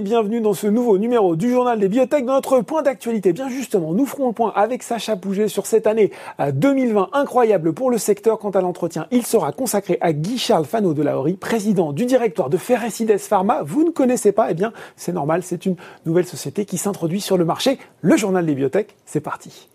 Bienvenue dans ce nouveau numéro du journal des biotech. Dans notre point d'actualité, bien justement, nous ferons le point avec Sacha Pouget sur cette année 2020 incroyable pour le secteur. Quant à l'entretien, il sera consacré à Guy-Charles Fano de Laori, président du directoire de Ferrecides Pharma. Vous ne connaissez pas? Eh bien, c'est normal, c'est une nouvelle société qui s'introduit sur le marché. Le journal des biotech, c'est parti.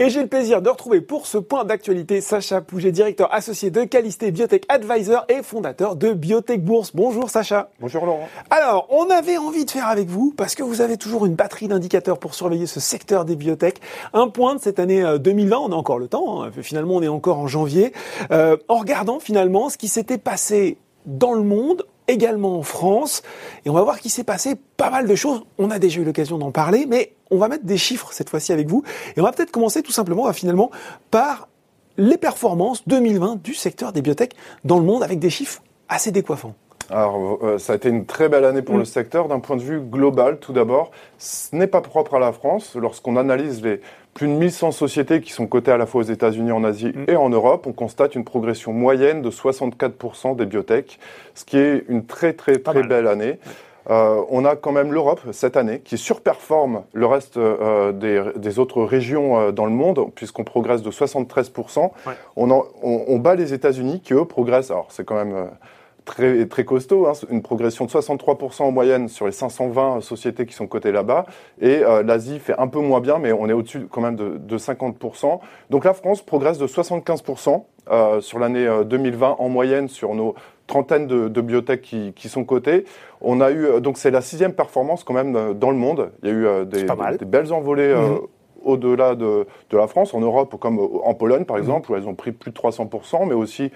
Et j'ai le plaisir de retrouver pour ce point d'actualité Sacha Pouget, directeur associé de Calisté Biotech Advisor et fondateur de Biotech Bourse. Bonjour Sacha. Bonjour Laurent. Alors, on avait envie de faire avec vous, parce que vous avez toujours une batterie d'indicateurs pour surveiller ce secteur des biotech, un point de cette année 2020, euh, on a encore le temps, hein. finalement on est encore en janvier, euh, en regardant finalement ce qui s'était passé dans le monde également en France. Et on va voir qu'il s'est passé pas mal de choses. On a déjà eu l'occasion d'en parler, mais on va mettre des chiffres cette fois-ci avec vous. Et on va peut-être commencer tout simplement finalement par les performances 2020 du secteur des biotech dans le monde avec des chiffres assez décoiffants. Alors, euh, ça a été une très belle année pour mm. le secteur d'un point de vue global, tout d'abord. Ce n'est pas propre à la France. Lorsqu'on analyse les plus de 1100 sociétés qui sont cotées à la fois aux États-Unis, en Asie mm. et en Europe, on constate une progression moyenne de 64% des biotech, ce qui est une très très très belle année. Euh, on a quand même l'Europe cette année qui surperforme le reste euh, des, autres régions dans le monde puisqu'on progresse de 73%. On, on, bat les États-Unis qui eux progressent. Alors c'est quand même très, très costaud, hein, une progression de 63% en moyenne sur les 520 sociétés qui sont cotées là-bas. Et euh, l'Asie fait un peu moins bien, mais on est au-dessus quand même de, de, 50%. Donc la France progresse de 75% euh, sur l'année 2020 euh, en moyenne sur nos trentaines de, de biotech qui, qui, sont cotées. On a eu, donc c'est la sixième performance quand même dans le monde. Il y a eu des, des, belles envolées. Mhm. au-delà de, de, la France, en Europe comme en Pologne par mhm. exemple, où elles ont pris plus de 300%, mais aussi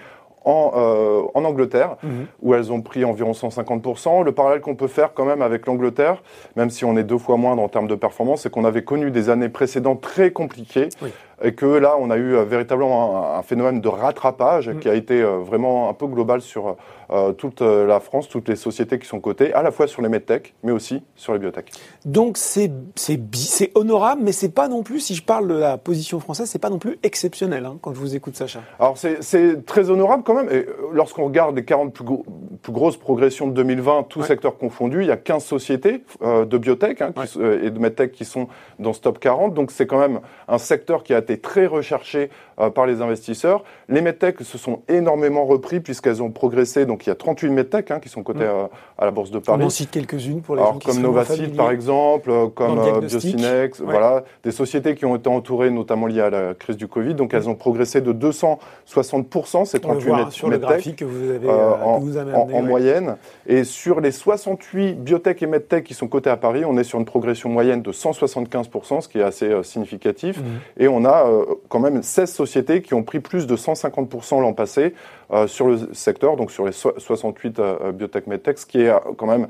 en, euh, en Angleterre, mhm. où elles ont pris environ 150%. Le parallèle qu'on peut faire quand même avec l'Angleterre, même si on est deux fois moindre en termes de performance, c'est qu'on avait connu des années précédentes très compliquées. Et que là, on a eu euh, véritablement un, phénomène de rattrapage mhm. qui a été euh, vraiment un peu global sur toute la France, toutes les sociétés qui sont cotées, à la fois sur les medtech, mais aussi sur les biotech. Donc c'est honorable, mais c'est pas non plus, si je parle de la position française, c'est pas non plus exceptionnel hein, quand je vous écoute, Sacha. Alors c'est très honorable quand même. Et euh, lorsqu'on regarde les 40 plus, grosses progressions de 2020, tous secteurs confondus, il y a 15 sociétés euh, de biotech hein, euh, et de medtech qui sont dans ce top 40. Donc c'est quand même un secteur qui a été très recherché par les investisseurs. Les medtech se sont énormément repris puisqu'elles ont progressé. Donc il y a 38 medtech hein, qui sont cotées à, la Bourse de Paris. On en cite quelques-unes pour les Alors, gens qui Comme Novacid par exemple, comme Biocinex, voilà, des sociétés qui ont été entourées notamment liées à la crise du Covid. Donc elles ont progressé de 260% ces 38 medtech sur le graphique que vous avez, euh, en, vous avez en, moyenne. Et sur les 68 biotech et medtech qui sont cotés à Paris, on est sur une progression moyenne de 175%, ce qui est assez euh, significatif. Mmh. Et on a euh, quand même 16 sociétés qui ont pris plus de 150% l'an passé sur le secteur, donc sur les 68 biotech medtech, ce qui est quand même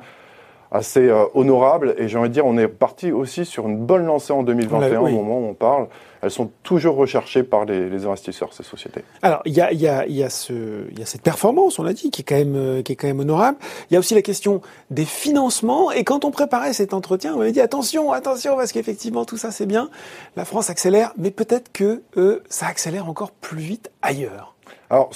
assez euh, honorable. Et j'ai envie de dire, on est parti aussi sur une bonne lancée en 2021 au moment où on parle. Elles sont toujours recherchées par les, les investisseurs, ces sociétés. Alors, il y a, y, a, y, a ce, y a cette performance, on l'a dit, qui est, quand même, euh, qui est quand même honorable. Il y a aussi la question des financements. Et quand on préparait cet entretien, on avait dit attention, attention, parce qu'effectivement, tout ça, c'est bien. La France accélère, mais peut-être que euh, ça accélère encore plus vite ailleurs. Alors,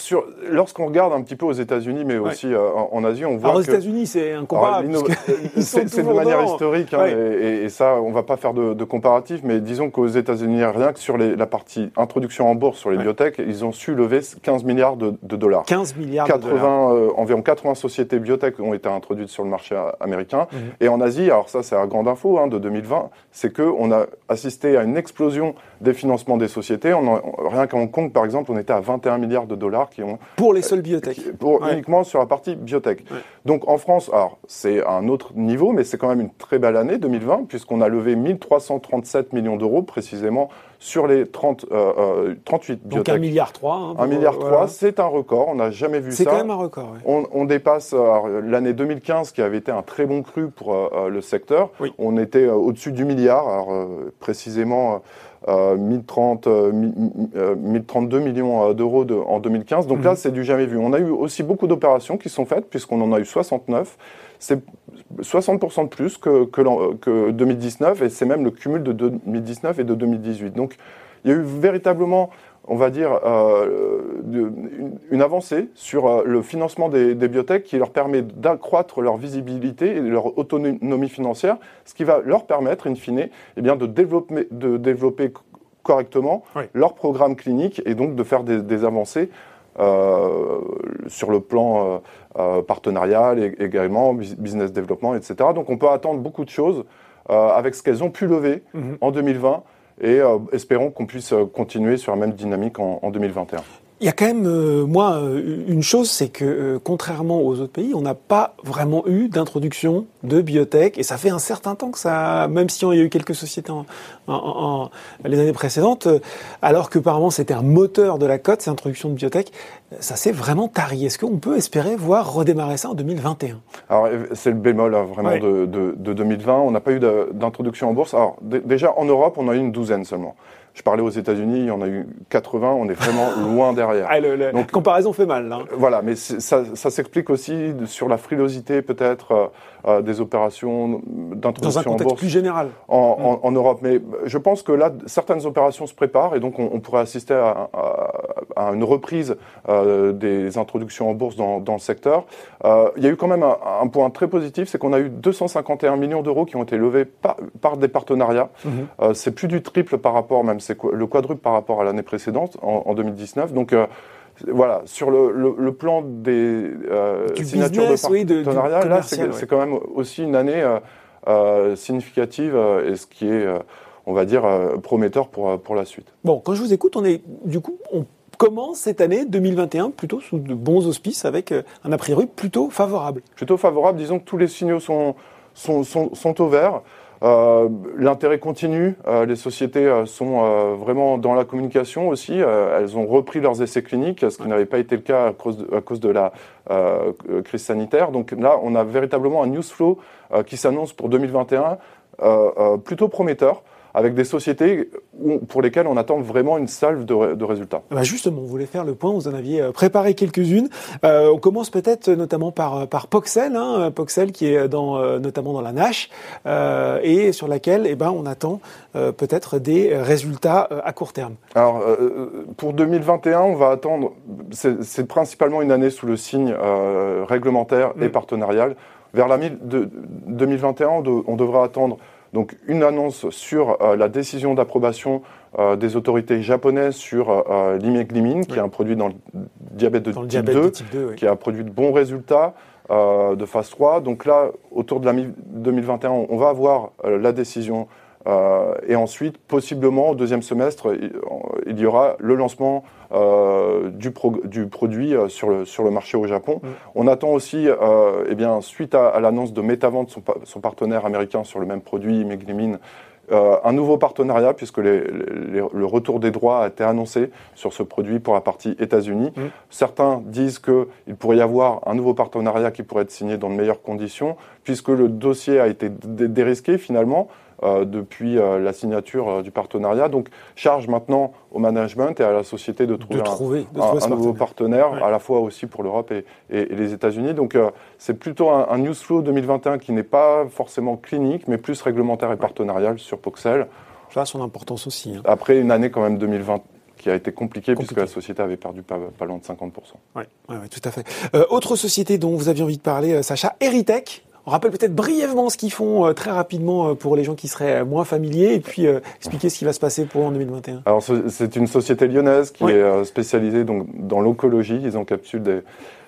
lorsqu'on regarde un petit peu aux États-Unis, mais aussi euh, en, Asie, on voit. Alors, aux États-Unis, c'est incomparable. C'est de manière historique, hein, et, ça, on va pas faire de, de comparatif, mais disons qu'aux États-Unis, rien que sur la partie introduction en bourse sur les biotech, ils ont su lever 15 milliards de, dollars. 15 milliards 80, de dollars. Euh, environ 80 sociétés biotech ont été introduites sur le marché américain. Mhm. Et en Asie, alors ça, c'est la grande info hein, de 2020, c'est qu'on a assisté à une explosion des financements des sociétés. On rien qu'à Hong Kong, par exemple, on était à 21 milliards de dollars qui ont pour les seules biotech. Pour uniquement sur la partie biotech. Donc en France, alors c'est un autre niveau, mais c'est quand même une très belle année 2020 puisqu'on a levé 1337 millions d'euros précisément sur les 30, 38 euh, euh, biotech. Donc 1 milliard 3. Hein, 1 milliard 3, c'est un record. On n'a jamais vu ça. C'est quand même un record. On, dépasse l'année 2015 qui avait été un très bon cru pour euh, le secteur. On était au-dessus du milliard. Alors précisément. 1030, 1032 millions d'euros en 2015. Donc là, mhm. c'est du jamais vu. On a eu aussi beaucoup d'opérations qui sont faites, puisqu'on en a eu 69. C'est 60% de plus que, que, que 2019, et c'est même le cumul de 2019 et de 2018. Donc il y a eu véritablement on va dire, une, avancée sur le financement des, biotech qui leur permet d'accroître leur visibilité et leur autonomie financière, ce qui va leur permettre, in fine, eh bien, de développer, de développer correctement leur programme clinique et donc de faire des, avancées euh, sur le plan euh, euh, partenarial et également business développement, etc. Donc on peut attendre beaucoup de choses avec ce qu'elles ont pu lever mhm. en 2020 et espérons qu'on puisse continuer sur la même dynamique en, en 2021. Il y a quand même, euh, moi, euh, une chose, c'est que euh, contrairement aux autres pays, on n'a pas vraiment eu d'introduction de biotech, et ça fait un certain temps que ça, même si on y a eu quelques sociétés en, en, les années précédentes, alors que apparemment c'était un moteur de la cote, cette introduction de biotech, ça s'est vraiment tari. Est-ce qu'on peut espérer voir redémarrer ça en 2021 Alors c'est le bémol hein, vraiment de, de, de, 2020. On n'a pas eu d'introduction en bourse. Alors déjà en Europe, on a eu une douzaine seulement. Je parlais aux États-Unis, il y en a eu 80, on est vraiment loin derrière. Ah, Donc, comparaison fait mal. Là. Voilà, mais ça, ça s'explique aussi sur la frilosité peut-être euh, euh, des opérations d'introduction Dans un contexte plus général. En, en, Europe. Mais je pense que là, certaines opérations se préparent et donc on, pourrait assister à, à, une reprise euh, des introductions en bourse dans, dans le secteur. Euh, il y a eu quand même un, point très positif, c'est qu'on a eu 251 millions d'euros qui ont été levés par, par des partenariats. Mhm. Euh, c'est plus du triple par rapport, même c'est le quadruple par rapport à l'année précédente, en, en 20significative. Donc voilà, sur le, le, plan des euh, signatures de partenariat, là, c'est quand même aussi une année euh, euh significative euh, et ce qui est, euh, on va dire, prometteur pour, pour la suite. Bon, quand je vous écoute, on est, du coup, on commence cette année 2021 plutôt sous de bons auspices avec un a priori plutôt favorable. Plutôt favorable, disons que tous les signaux sont, sont, sont, sont au vert. Euh, L'intérêt continue. Euh, les sociétés euh, sont vraiment dans la communication aussi. elles ont repris leurs essais cliniques, ce qui n'avait pas été le cas à cause de, à cause de la crise sanitaire. Donc là, on a véritablement un news flow qui s'annonce pour 2021 plutôt prometteur avec des sociétés pour lesquelles on attend vraiment une salve de, résultats. Bah justement, on voulait faire le point, vous en aviez euh, préparé quelques-unes. Euh, on commence peut-être notamment par, euh, par Poxel, hein, Poxel qui est dans, notamment dans la NASH, et sur laquelle eh ben, on attend peut-être des résultats à court terme. Alors, pour 2021, on va attendre, c'est principalement une année sous le signe réglementaire et mm. partenarial. Vers la 2021, on devra attendre donc une annonce sur euh, la décision d'approbation euh, des autorités japonaises sur euh, l'imeglimine, qui est un produit dans le diabète de, type, 2, qui a produit de bons résultats de phase 3. Donc là, autour de la 2021, on va avoir la décision euh, et ensuite, possiblement, au deuxième semestre, il y aura le lancement euh, du, du, produit euh, sur le, sur le marché au Japon. Mm. On attend aussi, eh bien, suite à, l'annonce de Metavant, son, son, partenaire américain sur le même produit, Meglimine, un nouveau partenariat, puisque le retour des droits a été annoncé sur ce produit pour la partie États-Unis. Mm. Certains disent qu'il pourrait y avoir un nouveau partenariat qui pourrait être signé dans de meilleures conditions, puisque le dossier a été dérisqué finalement. Euh, depuis euh, la signature euh, du partenariat. Donc, charge maintenant au management et à la société de trouver, un, nouveau partenaire, à la fois aussi pour l'Europe et, les États-Unis. Donc, c'est plutôt un, un, news flow 2021 qui n'est pas forcément clinique, mais plus réglementaire et partenarial sur Poxel. Ça a son importance aussi. Hein. Après une année quand même 2020 qui a été compliquée puisque la société avait perdu pas, loin de 50%. Oui, ouais, tout à fait. autre société dont vous aviez envie de parler, Sacha, Eritech. On rappelle peut-être brièvement ce qu'ils font euh, très rapidement euh, pour les gens qui seraient moins familiers et puis euh, expliquer ce qui va se passer pour en 2021. Alors c'est une société lyonnaise qui est spécialisée donc dans l'oncologie. Ils encapsulent des,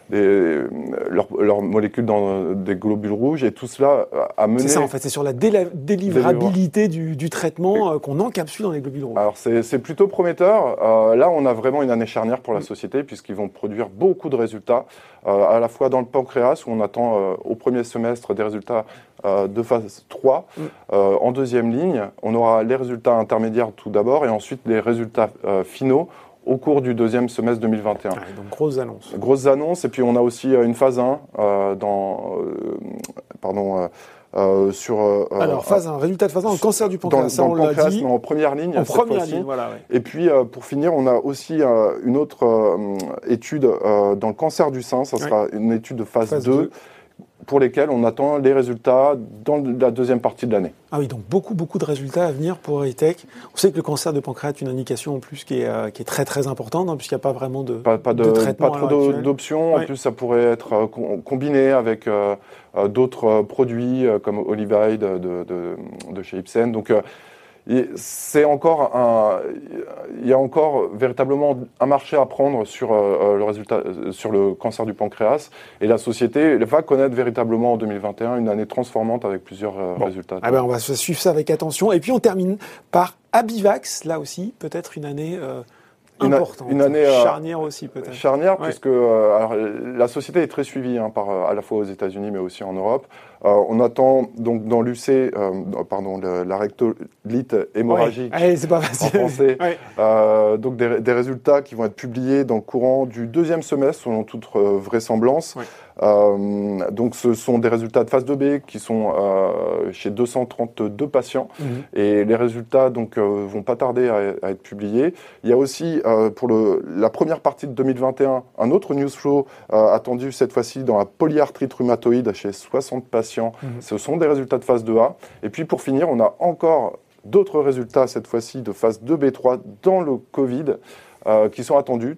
des, leurs, molécules dans des globules rouges et tout cela a mené. C'est ça en fait, c'est sur la délivrabilité du, du, traitement euh, qu'on encapsule dans les globules rouges. Alors c'est plutôt prometteur. Euh, là, on a vraiment une année charnière pour la mm. société puisqu'ils vont produire beaucoup de résultats, euh, à la fois dans le pancréas où on attend au premier semestre des résultats de phase 3. Mm. en deuxième ligne, on aura les résultats intermédiaires tout d'abord et ensuite les résultats finaux au cours du deuxième semestre 2021. Ah, donc grosses annonces. Grosses annonces, et puis on a aussi euh, une phase 1 euh, dans, euh, pardon, euh, sur. Alors phase 1, résultat de phase 1 en cancer du pancréas, dans, le pancréas, mais en première ligne. En première ligne, voilà. Et puis pour finir, on a aussi une autre étude dans le cancer du sein. Ça sera une étude de phase, 2 pour lesquels on attend les résultats dans la deuxième partie de l'année. Ah oui, donc beaucoup, beaucoup de résultats à venir pour Eritech. On sait que le cancer de pancréas est une indication en plus qui est, euh, qui est très, très importante, hein, puisqu'il n'y a pas vraiment de, pas, pas de, traitement. Pas trop d'options. En plus, ça pourrait être euh, combiné avec euh, d'autres produits comme Olivide de, de, de, chez Ipsen. Donc, c'est encore un, il y a encore véritablement un marché à prendre sur euh, le résultat, sur le cancer du pancréas, et la société va connaître véritablement en 2021 une année transformante avec plusieurs euh, résultats. Ah ben on va suivre ça avec attention, et puis on termine par Abivax, là aussi peut-être une année. Euh, importante, une, année charnière aussi peut-être. Charnière puisque alors, la société est très suivie hein, par à la fois aux États-Unis mais aussi en Europe. Euh, on attend donc dans l'UC, euh, pardon, la rectolite hémorragique c'est pas facile. en français, euh, donc des, résultats qui vont être publiés dans le courant du deuxième semestre selon toute vraisemblance. Euh, donc ce sont des résultats de phase 2B qui sont euh, chez 232 patients mhm. et les résultats donc euh, vont pas tarder à, être publiés. Il y a aussi pour le, la première partie de 2021 un autre news flow attendu cette fois-ci dans la polyarthrite rhumatoïde chez 60 patients. Mhm. Ce sont des résultats de phase 2A. Et puis pour finir, on a encore d'autres résultats cette fois-ci de phase 2B3 dans le Covid qui sont attendus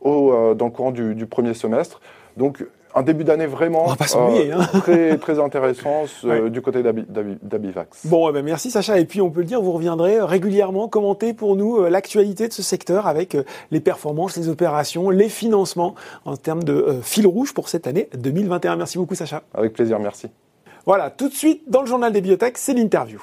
au, dans le courant du, du premier semestre. Donc un début d'année vraiment euh, hein. très, très intéressant du côté d'Abivax. Bon, eh ben merci Sacha. Et puis on peut le dire, vous reviendrez régulièrement commenter pour nous euh, l'actualité de ce secteur avec euh, les performances, les opérations, les financements en termes de fil rouge pour cette année 2021. Merci beaucoup Sacha. Avec plaisir, merci. Voilà, tout de suite dans le journal des biotech, c'est l'interview.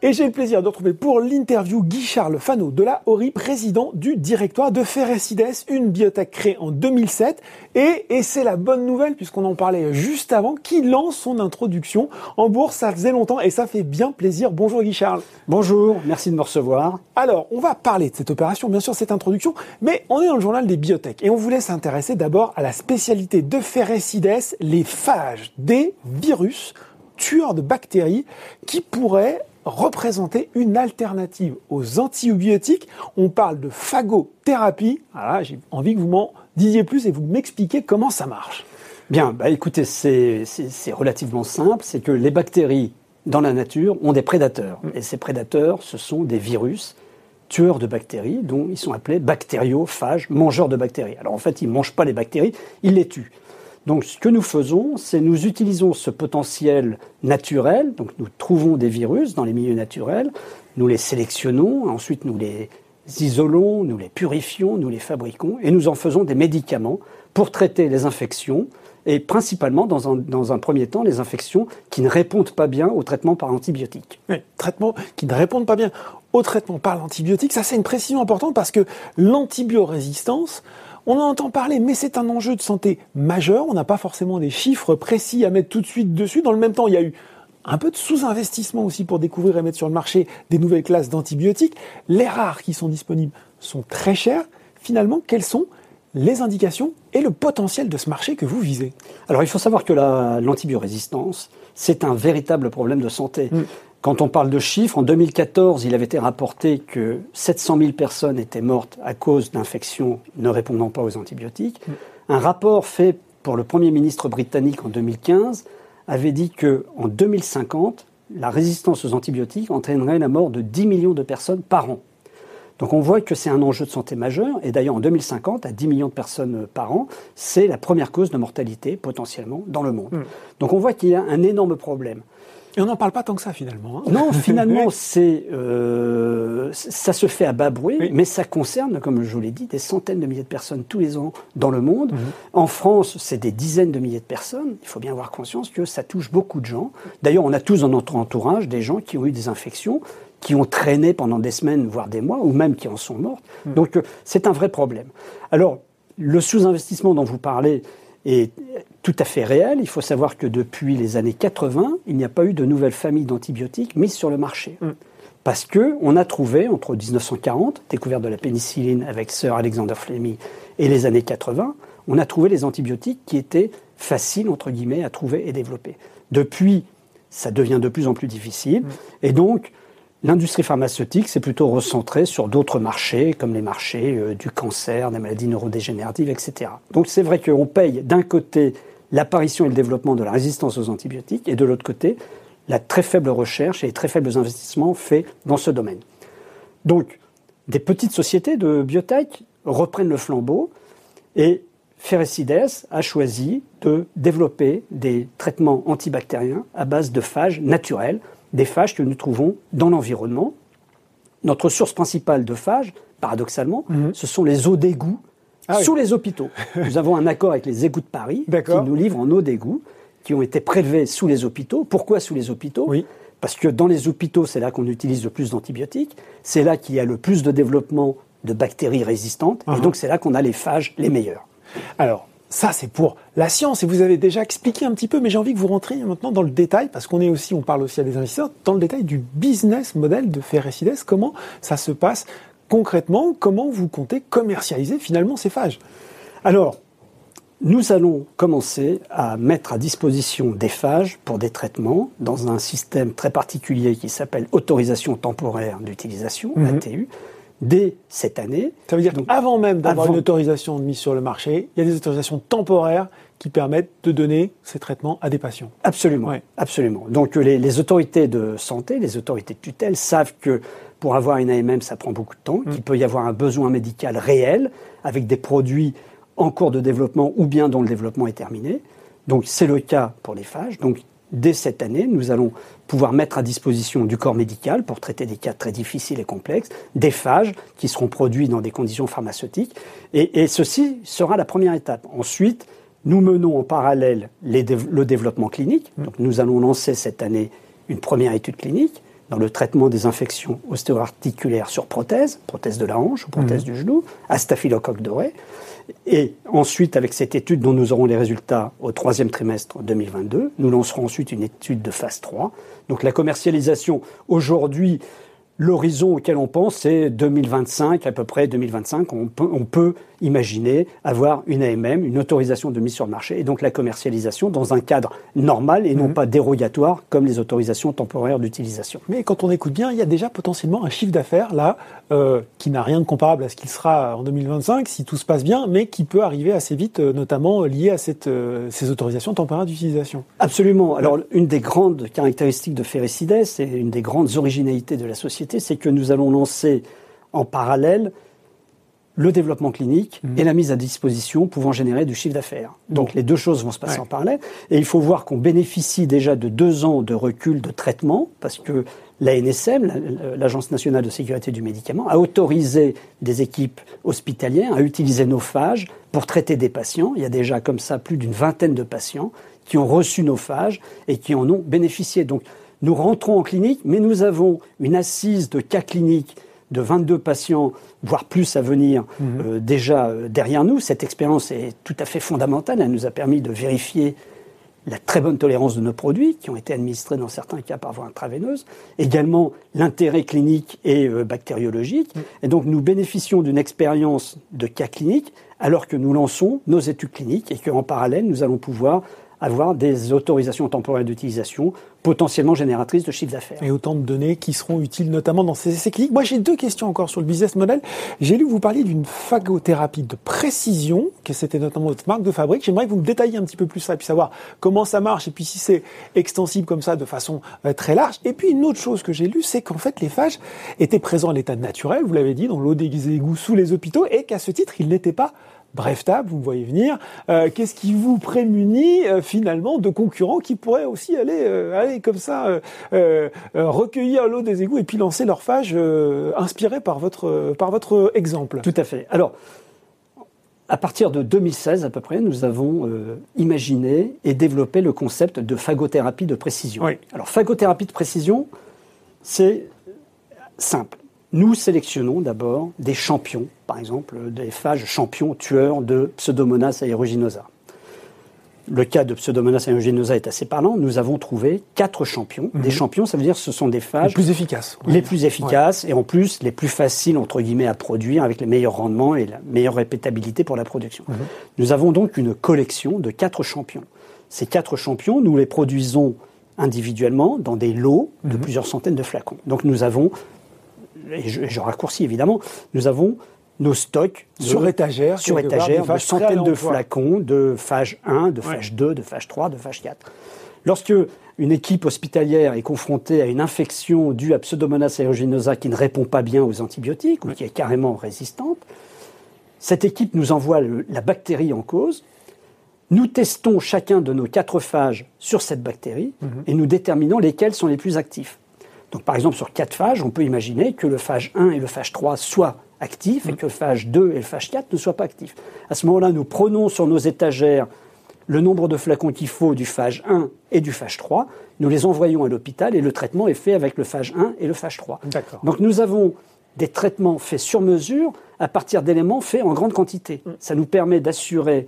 Et j'ai le plaisir de retrouver pour l'interview Guy-Charles Fano de la Ori, président du directoire de Ferrecides, une biotech créée en 2007. Et, et c'est la bonne nouvelle, puisqu'on en parlait juste avant, qui lance son introduction en bourse. Ça faisait longtemps et ça fait bien plaisir. Bonjour Guy-Charles. Bonjour, merci de me recevoir. Alors, on va parler de cette opération, bien sûr, cette introduction, mais on est dans le journal des biotech et on voulait s'intéresser d'abord à la spécialité de Ferrecides, les phages, des virus tueurs de bactéries qui pourraient représenter une alternative aux antibiotiques. On parle de phagothérapie. Alors j'ai envie que vous m'en disiez plus et vous m'expliquiez comment ça marche. Bien, bah écoutez, c'est relativement simple. C'est que les bactéries dans la nature ont des prédateurs. Mm. Et ces prédateurs, ce sont des virus tueurs de bactéries, dont ils sont appelés bactériophages, mangeurs de bactéries. Alors en fait, ils ne mangent pas les bactéries, ils les tuent. Donc ce que nous faisons, c'est nous utilisons ce potentiel naturel, donc nous trouvons des virus dans les milieux naturels, nous les sélectionnons, ensuite nous les isolons, nous les purifions, nous les fabriquons et nous en faisons des médicaments pour traiter les infections et principalement dans un, premier temps les infections qui ne répondent pas bien au traitement par antibiotiques. Oui, traitement qui ne répondent pas bien au traitement par l'antibiotique, ça c'est une précision importante parce que l'antibiorésistance, on en entend parler, mais c'est un enjeu de santé majeur. On n'a pas forcément des chiffres précis à mettre tout de suite dessus. Dans le même temps, il y a eu un peu de sous-investissement aussi pour découvrir et mettre sur le marché des nouvelles classes d'antibiotiques. Les rares qui sont disponibles sont très chers. Finalement, quelles sont les indications et le potentiel de ce marché que vous visez? Alors il faut savoir que l'antibiorésistance, c'est un véritable problème de santé. Mm. Quand on parle de chiffres, en 2014, il avait été rapporté que 700 000 personnes étaient mortes à cause d'infections ne répondant pas aux antibiotiques. Mm. Un rapport fait pour le Premier ministre britannique en 2015 avait dit que en 2050, la résistance aux antibiotiques entraînerait la mort de 10 millions de personnes par an. Donc on voit que c'est un enjeu de santé majeur, et d'ailleurs en 2050, à 10 millions de personnes par an, c'est la première cause de mortalité potentiellement dans le monde. Mm. Donc on voit qu'il y a un énorme problème. Et on n'en parle pas tant que ça finalement. Hein. Non, finalement, c'est euh, ça se fait à bas bruit, mais ça concerne, comme je vous l'ai dit, des centaines de milliers de personnes tous les ans dans le monde. Mhm. En France, c'est des dizaines de milliers de personnes. Il faut bien avoir conscience que ça touche beaucoup de gens. D'ailleurs, on a tous dans notre entourage des gens qui ont eu des infections, qui ont traîné pendant des semaines, voire des mois, ou même qui en sont mortes. Mhm. Donc, euh, c'est un vrai problème. Alors, le sous-investissement dont vous parlez, est tout à fait réel. Il faut savoir que depuis les années 80, il n'y a pas eu de nouvelle famille d'antibiotiques mises sur le marché. Mm. Parce que on a trouvé, entre 1940, découverte de la pénicilline avec Sir Alexander Fleming, et les années 80, on a trouvé les antibiotiques qui étaient faciles, entre guillemets, à trouver et développer. Depuis, ça devient de plus en plus difficile. Mm. Et donc, L'industrie pharmaceutique, c'est plutôt recentré sur d'autres marchés, comme les marchés euh, du cancer, des maladies neurodégénératives, etc. Donc c'est vrai qu'on paye d'un côté l'apparition et le développement de la résistance aux antibiotiques, et de l'autre côté, la très faible recherche et les très faibles investissements faits dans ce domaine. Donc, des petites sociétés de biotech reprennent le flambeau, et Ferrecides a choisi de développer des traitements antibactériens à base de phages naturels, des phages que nous trouvons dans l'environnement. Notre source principale de phages, paradoxalement, mhm. ce sont les eaux d'égout ah sous les hôpitaux. nous avons un accord avec les égouts de Paris qui nous livrent en eau d'égout qui ont été prélevés sous les hôpitaux. Pourquoi sous les hôpitaux oui. Parce que dans les hôpitaux, c'est là qu'on utilise le plus d'antibiotiques, c'est là qu'il y a le plus de développement de bactéries résistantes, et uh-huh. donc c'est là qu'on a les phages les meilleurs. Alors, ça, c'est pour la science, et vous avez déjà expliqué un petit peu, mais j'ai envie que vous rentriez maintenant dans le détail, parce qu'on est aussi, on parle aussi à des investisseurs, dans le détail du business model de Ferrecides, comment ça se passe concrètement, comment vous comptez commercialiser finalement ces phages? Alors, nous allons commencer à mettre à disposition des phages pour des traitements dans un système très particulier qui s'appelle autorisation temporaire d'utilisation, mhm. ATU, dès cette année. Ça veut dire qu'avant même d'avoir une autorisation de mise sur le marché, il y a des autorisations temporaires qui permettent de donner ces traitements à des patients. Absolument, absolument. Donc les, autorités de santé, les autorités de tutelle savent que pour avoir une AMM, ça prend beaucoup de temps, mm. qu'il peut y avoir un besoin médical réel avec des produits en cours de développement ou bien dont le développement est terminé. Donc c'est le cas pour les phages. Donc dès cette année, nous allons pouvoir mettre à disposition du corps médical pour traiter des cas très difficiles et complexes, des phages qui seront produits dans des conditions pharmaceutiques. Et, ceci sera la première étape. Ensuite, nous menons en parallèle le développement clinique. Donc, nous allons lancer cette année une première étude clinique dans le traitement des infections ostéo-articulaires sur prothèse, prothèse de la hanche ou prothèse mmh. du genou, à staphylocoque doré. Et ensuite, avec cette étude dont nous aurons les résultats au troisième trimestre 2022, nous lancerons ensuite une étude de phase 3. Donc la commercialisation aujourd'hui L'horizon auquel on pense, c'est 2025, à peu près 2025. On peut, on peut imaginer avoir une AMM, une autorisation de mise sur le marché, et donc la commercialisation dans un cadre normal et non mhm. pas dérogatoire comme les autorisations temporaires d'utilisation. Mais quand on écoute bien, il y a déjà potentiellement un chiffre d'affaires là euh, qui n'a rien de comparable à ce qu'il sera en 2025 si tout se passe bien, mais qui peut arriver assez vite, euh, notamment lié à cette, euh, ces autorisations temporaires d'utilisation. Absolument. Alors une des grandes caractéristiques de Ferricides et une des grandes originalités de la société c'est que nous allons lancer en parallèle le développement clinique mhm. et la mise à disposition pouvant générer du chiffre d'affaires. Donc les deux choses vont se passer en parallèle. Et il faut voir qu'on bénéficie déjà de deux ans de recul de traitement, parce que l'ANSM, l'Agence nationale de sécurité du médicament, a autorisé des équipes hospitalières à utiliser nos phages pour traiter des patients. Il y a déjà comme ça plus d'une vingtaine de patients qui ont reçu nos phages et qui en ont bénéficié. Donc nous rentrons en clinique, mais nous avons une assise de cas cliniques de 22 patients, voire plus à venir, mhm. euh, déjà euh, derrière nous. Cette expérience est tout à fait fondamentale. Elle nous a permis de vérifier la très bonne tolérance de nos produits, qui ont été administrés dans certains cas par voie intraveineuse, également l'intérêt clinique et euh, bactériologique. Mhm. Et donc nous bénéficions d'une expérience de cas cliniques alors que nous lançons nos études cliniques et qu'en parallèle, nous allons pouvoir avoir des autorisations temporaires d'utilisation potentiellement génératrices de chiffre d'affaires. Et autant de données qui seront utiles notamment dans ces essais cliniques. Moi, j'ai deux questions encore sur le business model. J'ai lu vous parliez d'une phagothérapie de précision, que c'était notamment votre marque de fabrique. J'aimerais que vous me détailliez un petit peu plus ça, et puis savoir comment ça marche, et puis si c'est extensible comme ça de façon euh, très large. Et puis une autre chose que j'ai lu, c'est qu'en fait, les phages étaient présents à l'état naturel, vous l'avez dit, dans l'eau des égouts sous les hôpitaux, et qu'à ce titre, ils n'étaient pas Bref table, vous me voyez venir. Euh, qu'est-ce qui vous prémunit euh, finalement de concurrents qui pourraient aussi aller, euh, aller comme ça recueillir l'eau des égouts et puis lancer leur phage inspiré par votre, par votre exemple? Tout à fait. Alors, à partir de 2016 à peu près, nous avons imaginé et développé le concept de phagothérapie de précision. Alors, phagothérapie de précision, c'est simple. Nous sélectionnons d'abord des champions, par exemple des phages champions tueurs de Pseudomonas aeruginosa. Le cas de Pseudomonas aeruginosa est assez parlant. Nous avons trouvé quatre champions. Des mhm. champions, ça veut dire que ce sont des phages les plus efficaces. Les plus efficaces et en plus les plus faciles entre guillemets à produire avec les meilleurs rendements et la meilleure répétabilité pour la production. Mhm. Nous avons donc une collection de quatre champions. Ces quatre champions, nous les produisons individuellement dans des lots de mhm. plusieurs centaines de flacons. Donc nous avons, et je, je raccourcis évidemment, nous avons nos stocks sur étagère, sur étagère, de centaines de flacons de phage 1, de phage 2, de phage 3, de phage 4. Lorsque une équipe hospitalière est confrontée à une infection due à Pseudomonas aeruginosa qui ne répond pas bien aux antibiotiques ou qui est carrément résistante, cette équipe nous envoie la bactérie en cause. Nous testons chacun de nos quatre phages sur cette bactérie mhm. et nous déterminons lesquels sont les plus actifs. Donc, par exemple, sur quatre phages, on peut imaginer que le phage 1 et le phage 3 soient actifs et mm. que le phage 2 et le phage 4 ne soient pas actifs. À ce moment-là, nous prenons sur nos étagères le nombre de flacons qu'il faut du phage 1 et du phage 3, nous les envoyons à l'hôpital et le traitement est fait avec le phage 1 et le phage 3. Donc nous avons des traitements faits sur mesure à partir d'éléments faits en grande quantité. Mm. Ça nous permet d'assurer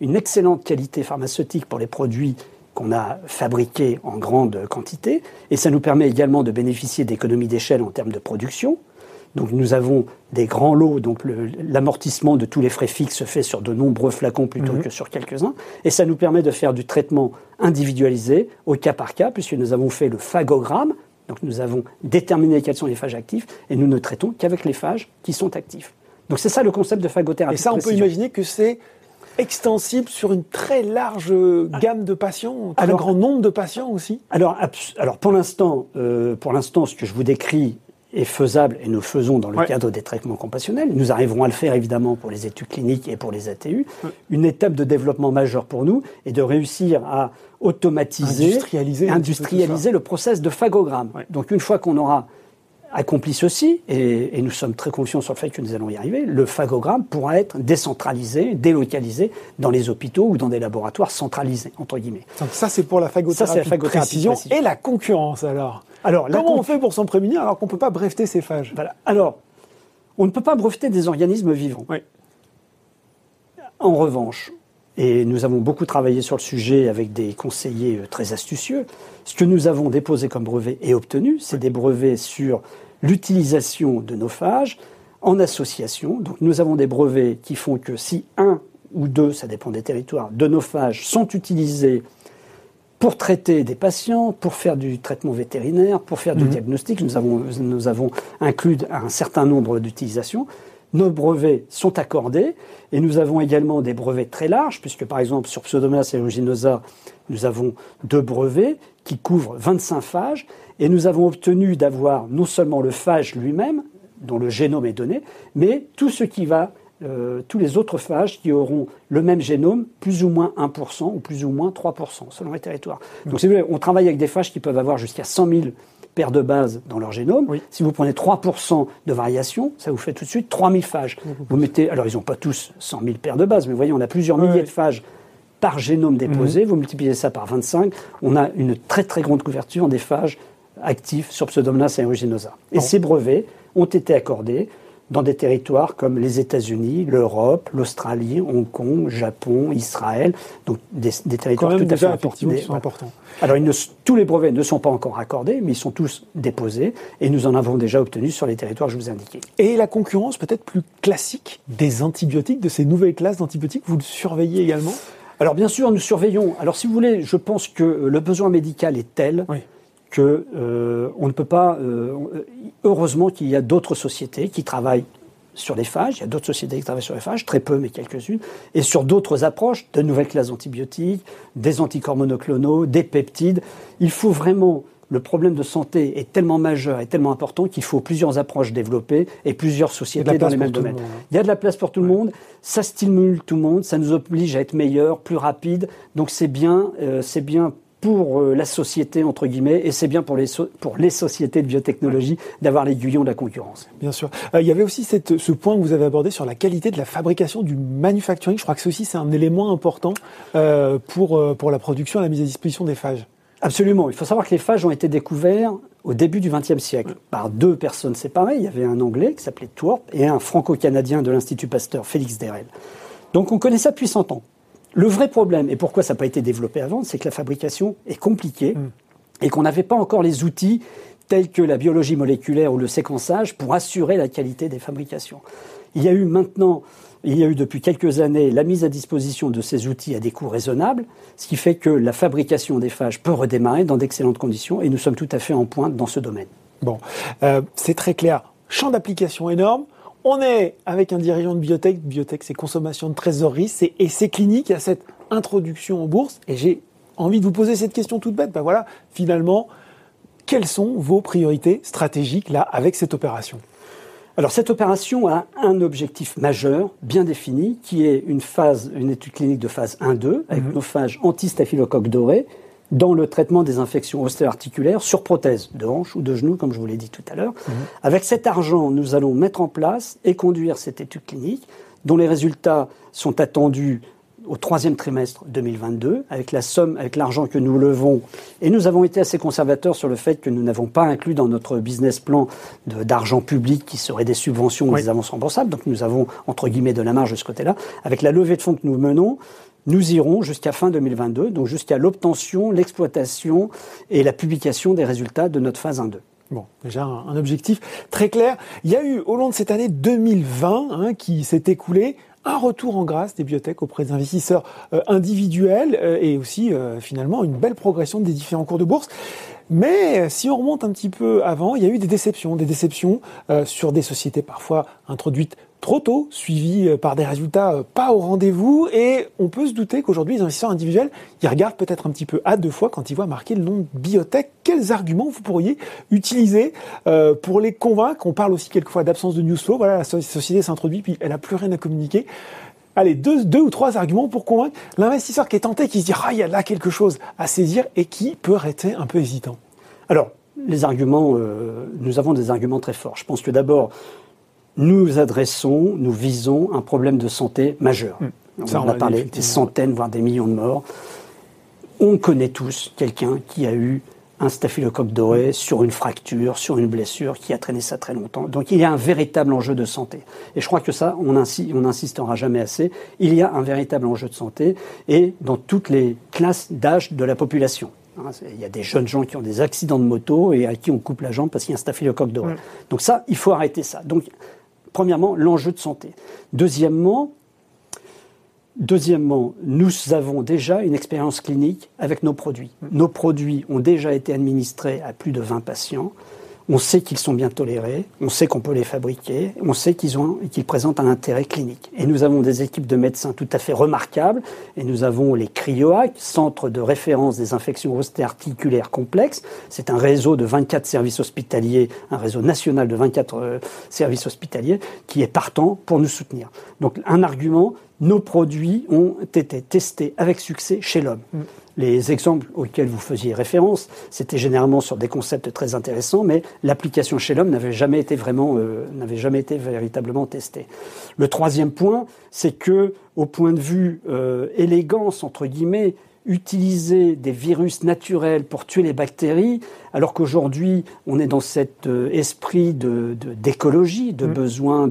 une excellente qualité pharmaceutique pour les produits qu'on a fabriqués en grande quantité et ça nous permet également de bénéficier d'économies d'échelle en termes de production donc nous avons des grands lots, donc l'amortissement de tous les frais fixes se fait sur de nombreux flacons plutôt mhm. que sur quelques-uns, et ça nous permet de faire du traitement individualisé au cas par cas, puisque nous avons fait le phagogramme, donc nous avons déterminé quels sont les phages actifs, et nous ne traitons qu'avec les phages qui sont actifs. Donc c'est ça le concept de phagothérapie. Et ça, on peut imaginer que c'est extensible sur une très large gamme de patients, un grand nombre de patients aussi. Alors, alors pour l'instant, euh, pour l'instant, ce que je vous décris est faisable, et nous faisons dans le cadre des traitements compassionnels, nous arriverons à le faire évidemment pour les études cliniques et pour les ATU, une étape de développement majeur pour nous est de réussir à automatiser, industrialiser, industrialiser le process de phagogramme. Donc une fois qu'on aura accompli ceci, et, nous sommes très confiants sur le fait que nous allons y arriver, le phagogramme pourra être décentralisé, délocalisé dans les hôpitaux ou dans des laboratoires centralisés, entre guillemets. Donc ça, c'est pour la phagothérapie, ça, la précision. Et la concurrence, alors alors, Comment on fait pour s'en prémunir alors qu'on ne peut pas breveter ces phages? Alors, on ne peut pas breveter des organismes vivants. En revanche, et nous avons beaucoup travaillé sur le sujet avec des conseillers euh, très astucieux, ce que nous avons déposé comme brevet et obtenu, c'est des brevets sur l'utilisation de nos phages en association. Donc nous avons des brevets qui font que si un ou deux, ça dépend des territoires, de nos phages sont utilisés pour traiter des patients, pour faire du traitement vétérinaire, pour faire du mhm. diagnostic. Nous avons, nous avons inclus un certain nombre d'utilisations. Nos brevets sont accordés et nous avons également des brevets très larges, puisque par exemple sur Pseudomonas aeruginosa, nous avons deux brevets qui couvrent 25 phages et nous avons obtenu d'avoir non seulement le phage lui-même, dont le génome est donné, mais tout ce qui va euh, tous les autres phages qui auront le même génome, plus ou moins 1% ou plus ou moins 3% selon les territoires. Donc, si vous on travaille avec des phages qui peuvent avoir jusqu'à 100 000 paires de bases dans leur génome. Si vous prenez 3% de variation, ça vous fait tout de suite 3000 phages. Vous mettez, alors ils n'ont pas tous 100 000 paires de bases, mais vous voyez, on a plusieurs milliers de phages par génome déposé. Mhm. Vous multipliez ça par 25, on a une très très grande couverture des phages actifs sur Pseudomonas aeruginosa. Et ces brevets ont été accordés dans des territoires comme les États-Unis, l'Europe, l'Australie, Hong Kong, Japon, Israël, donc des, territoires tout à fait importants. Alors, tous les brevets ne sont pas encore accordés, mais ils sont tous déposés, et nous en avons déjà obtenu sur les territoires que je vous ai indiqués. Et la concurrence peut-être plus classique des antibiotiques, de ces nouvelles classes d'antibiotiques, vous le surveillez également? Alors, bien sûr, nous surveillons. Alors, si vous voulez, je pense que le besoin médical est tel que euh, on ne peut pas. Euh, heureusement qu'il y a d'autres sociétés qui travaillent sur les phages. Il y a d'autres sociétés qui travaillent sur les phages, très peu, mais quelques-unes, et sur d'autres approches, de nouvelles classes d'antibiotiques, des anticorps monoclonaux, des peptides. Il faut vraiment le problème de santé est tellement majeur et tellement important qu'il faut plusieurs approches développées et plusieurs sociétés dans les mêmes domaines. Il y a de la place pour tout le monde, ça stimule tout le monde, ça nous oblige à être meilleur, plus rapide. Donc c'est bien, euh, c'est bien pour euh, la société, entre guillemets, et c'est bien pour les, pour les sociétés de biotechnologie d'avoir l'aiguillon de la concurrence. Bien sûr. Euh, il y avait aussi cette, ce point que vous avez abordé sur la qualité de la fabrication du manufacturing. Je crois que ceci, c'est un élément important euh, pour, euh, pour la production et la mise à disposition des phages. Absolument. Il faut savoir que les phages ont été découverts au début du XXe siècle par deux personnes séparées. Il y avait un Anglais qui s'appelait Thorpe et un Franco-Canadien de l'Institut Pasteur, Félix Derel. Donc on connaît ça depuis 100 ans. Le vrai problème, et pourquoi ça n'a pas été développé avant, c'est que la fabrication est compliquée mm. et qu'on n'avait pas encore les outils tels que la biologie moléculaire ou le séquençage pour assurer la qualité des fabrications. Il y a eu maintenant il y a eu depuis quelques années la mise à disposition de ces outils à des coûts raisonnables, ce qui fait que la fabrication des phages peut redémarrer dans d'excellentes conditions et nous sommes tout à fait en pointe dans ce domaine. Bon, euh, c'est très clair. Champ d'application énorme. On est avec un dirigeant de biotech. Biotech, c'est consommation de trésorerie, c'est essai clinique, à cette introduction en bourse. Et j'ai envie de vous poser cette question toute bête. Ben voilà, finalement, quelles sont vos priorités stratégiques là avec cette opération? Alors cette opération a un objectif majeur, bien défini, qui est une phase, une étude clinique de phase 1-2 avec mhm. nos phages anti-staphylocoque doré dans le traitement des infections ostéo-articulaires sur prothèse de hanche ou de genou, comme je vous l'ai dit tout à l'heure. Mhm. Avec cet argent, nous allons mettre en place et conduire cette étude clinique dont les résultats sont attendus au troisième trimestre 2022, avec la somme, avec l'argent que nous levons. Et nous avons été assez conservateurs sur le fait que nous n'avons pas inclus dans notre business plan d'argent public qui serait des subventions ou des avances remboursables. Donc nous avons, entre guillemets, de la marge de ce côté-là. Avec la levée de fonds que nous menons, nous irons jusqu'à fin 2022, donc jusqu'à l'obtention, l'exploitation et la publication des résultats de notre phase 1-2. Bon, déjà un, objectif très clair. Il y a eu au long de cette année 2020 hein, qui s'est écoulée un retour en grâce des biotech auprès des investisseurs euh, individuels euh, et aussi euh, finalement une belle progression des différents cours de bourse. Mais si on remonte un petit peu avant, il y a eu des déceptions, des déceptions sur des sociétés parfois introduites trop tôt, suivi euh, par des résultats euh, pas au rendez-vous, et on peut se douter qu'aujourd'hui, les investisseurs individuels, ils regardent peut-être un petit peu à deux fois quand ils voient marquer le nom de biotech. Quels arguments vous pourriez utiliser euh, pour les convaincre? On parle aussi quelquefois d'absence de news flow. Voilà, la société s'introduit, puis elle n'a plus rien à communiquer. Allez, deux, deux ou trois arguments pour convaincre l'investisseur qui est tenté, qui se dit ah il y a là quelque chose à saisir et qui peut rester un peu hésitant. Alors, les arguments, nous avons des arguments très forts. Je pense que d'abord, nous adressons, nous visons un problème de santé majeur. Hmm. on, a parlé des centaines, voire des millions de morts. On connaît tous quelqu'un qui a eu un staphylocoque doré sur une fracture, sur une blessure, qui a traîné ça très longtemps. Donc il y a un véritable enjeu de santé. Et je crois que ça, on n'insistera jamais assez. Il y a un véritable enjeu de santé et dans toutes les classes d'âge de la population. Hein, il y a des jeunes gens qui ont des accidents de moto et à qui on coupe la jambe parce qu'il y a un staphylocoque doré. Hmm. Donc ça, il faut arrêter ça. Donc premièrement, l'enjeu de santé. Deuxièmement, nous avons déjà une expérience clinique avec nos produits. Nos produits ont déjà été administrés à plus de 20 patients. On sait qu'ils sont bien tolérés, on sait qu'on peut les fabriquer, on sait qu'ils ont qu'ils présentent un intérêt clinique. Et nous avons des équipes de médecins tout à fait remarquables. Et nous avons les CRIOAC, Centre de référence des infections ostéo-articulaires complexes. C'est un réseau de 24 services hospitaliers, un réseau national de 24 euh, services hospitaliers qui est partant pour nous soutenir. Donc un argument, nos produits ont été testés avec succès chez l'homme. Mm. Les exemples auxquels vous faisiez référence, c'était généralement sur des concepts très intéressants, mais l'application chez l'homme n'avait jamais été vraiment, euh, n'avait jamais été véritablement testée. Le troisième point, c'est que, au point de vue euh, élégance entre guillemets, utiliser des virus naturels pour tuer les bactéries, alors qu'aujourd'hui, on est dans cet euh, esprit d'écologie, de, de, mm. besoin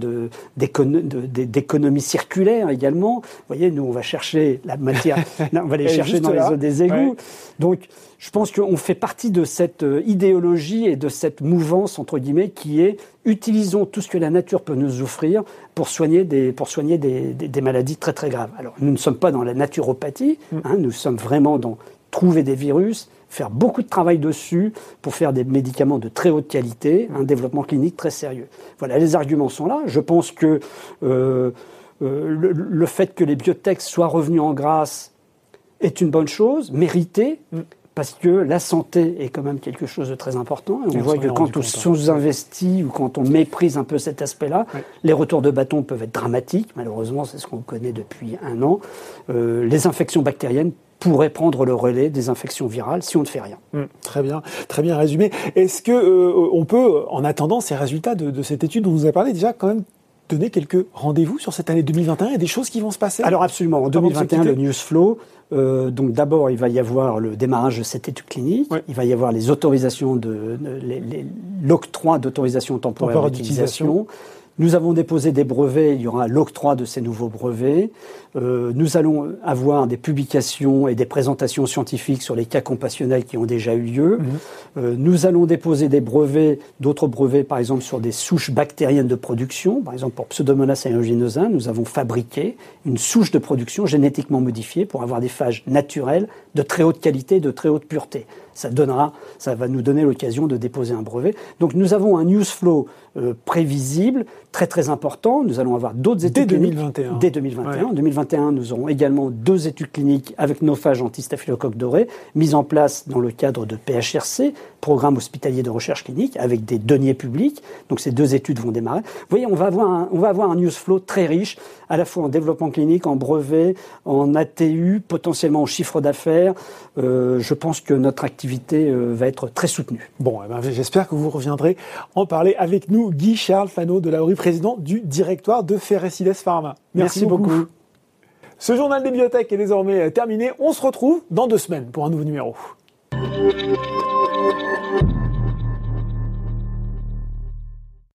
d'économie circulaire également. Vous voyez, nous, on va chercher la matière, on va aller chercher dans les eaux des égouts. Donc, je pense qu'on fait partie de cette euh, idéologie et de cette mouvance, entre guillemets, qui est utilisons tout ce que la nature peut nous offrir pour soigner des, pour soigner des, des, maladies très très graves. Alors, nous ne sommes pas dans la naturopathie, mm. hein, nous sommes vraiment dans trouver des virus, faire beaucoup de travail dessus pour faire des médicaments de très haute qualité, un développement clinique très sérieux. Voilà, les arguments sont là. Je pense que euh, euh, le, le, fait que les biotech soient revenus en grâce est une bonne chose, méritée, mm parce que la santé est quand même quelque chose de très important. Et on voit que quand on sous-investit ou quand on méprise un peu cet aspect-là, les retours de bâton peuvent être dramatiques. Malheureusement, c'est ce qu'on connaît depuis un an. Euh, les infections bactériennes pourraient prendre le relais des infections virales si on ne fait rien. Hum, très bien, très bien résumé. Est-ce que euh, on peut, en attendant ces résultats de, de cette étude dont vous avez parlé, déjà quand même donner quelques rendez-vous sur cette année 2021 Il y a des choses qui vont se passer Alors absolument. En 2021, le news flow. Euh, donc d'abord, il va y avoir le démarrage de cette étude clinique. Il va y avoir les autorisations de, l'octroi d'autorisation temporaire d'utilisation. Nous avons déposé des brevets, il y aura l'octroi de ces nouveaux brevets. Euh, nous allons avoir des publications et des présentations scientifiques sur les cas compassionnels qui ont déjà eu lieu. Mhm. Euh, nous allons déposer des brevets, d'autres brevets par exemple sur des souches bactériennes de production. Par exemple pour Pseudomonas aeruginosa, nous avons fabriqué une souche de production génétiquement modifiée pour avoir des phages naturelles de très haute qualité, de très haute pureté ça donnera, ça va nous donner l'occasion de déposer un brevet. Donc nous avons un news flow euh, prévisible, très très important. Nous allons avoir d'autres études dès 2021. Dès 2021. En 2021, nous aurons également deux études cliniques avec nos phages anti-staphylocoque doré, mises en place dans le cadre de PHRC, programme hospitalier de recherche clinique, avec des deniers publics. Donc ces deux études vont démarrer. Vous voyez, on va avoir un, on va avoir un news flow très riche, à la fois en développement clinique, en brevet, en ATU, potentiellement en chiffre d'affaires. Euh, je pense que notre activité euh, va être très soutenue. Bon, eh ben, j'espère que vous reviendrez en parler avec nous, Guy Charles Fano de la rue président du directoire de Ferrecides Pharma. Merci, beaucoup. Ce journal des bibliothèques est désormais terminé. On se retrouve dans deux semaines pour un nouveau numéro.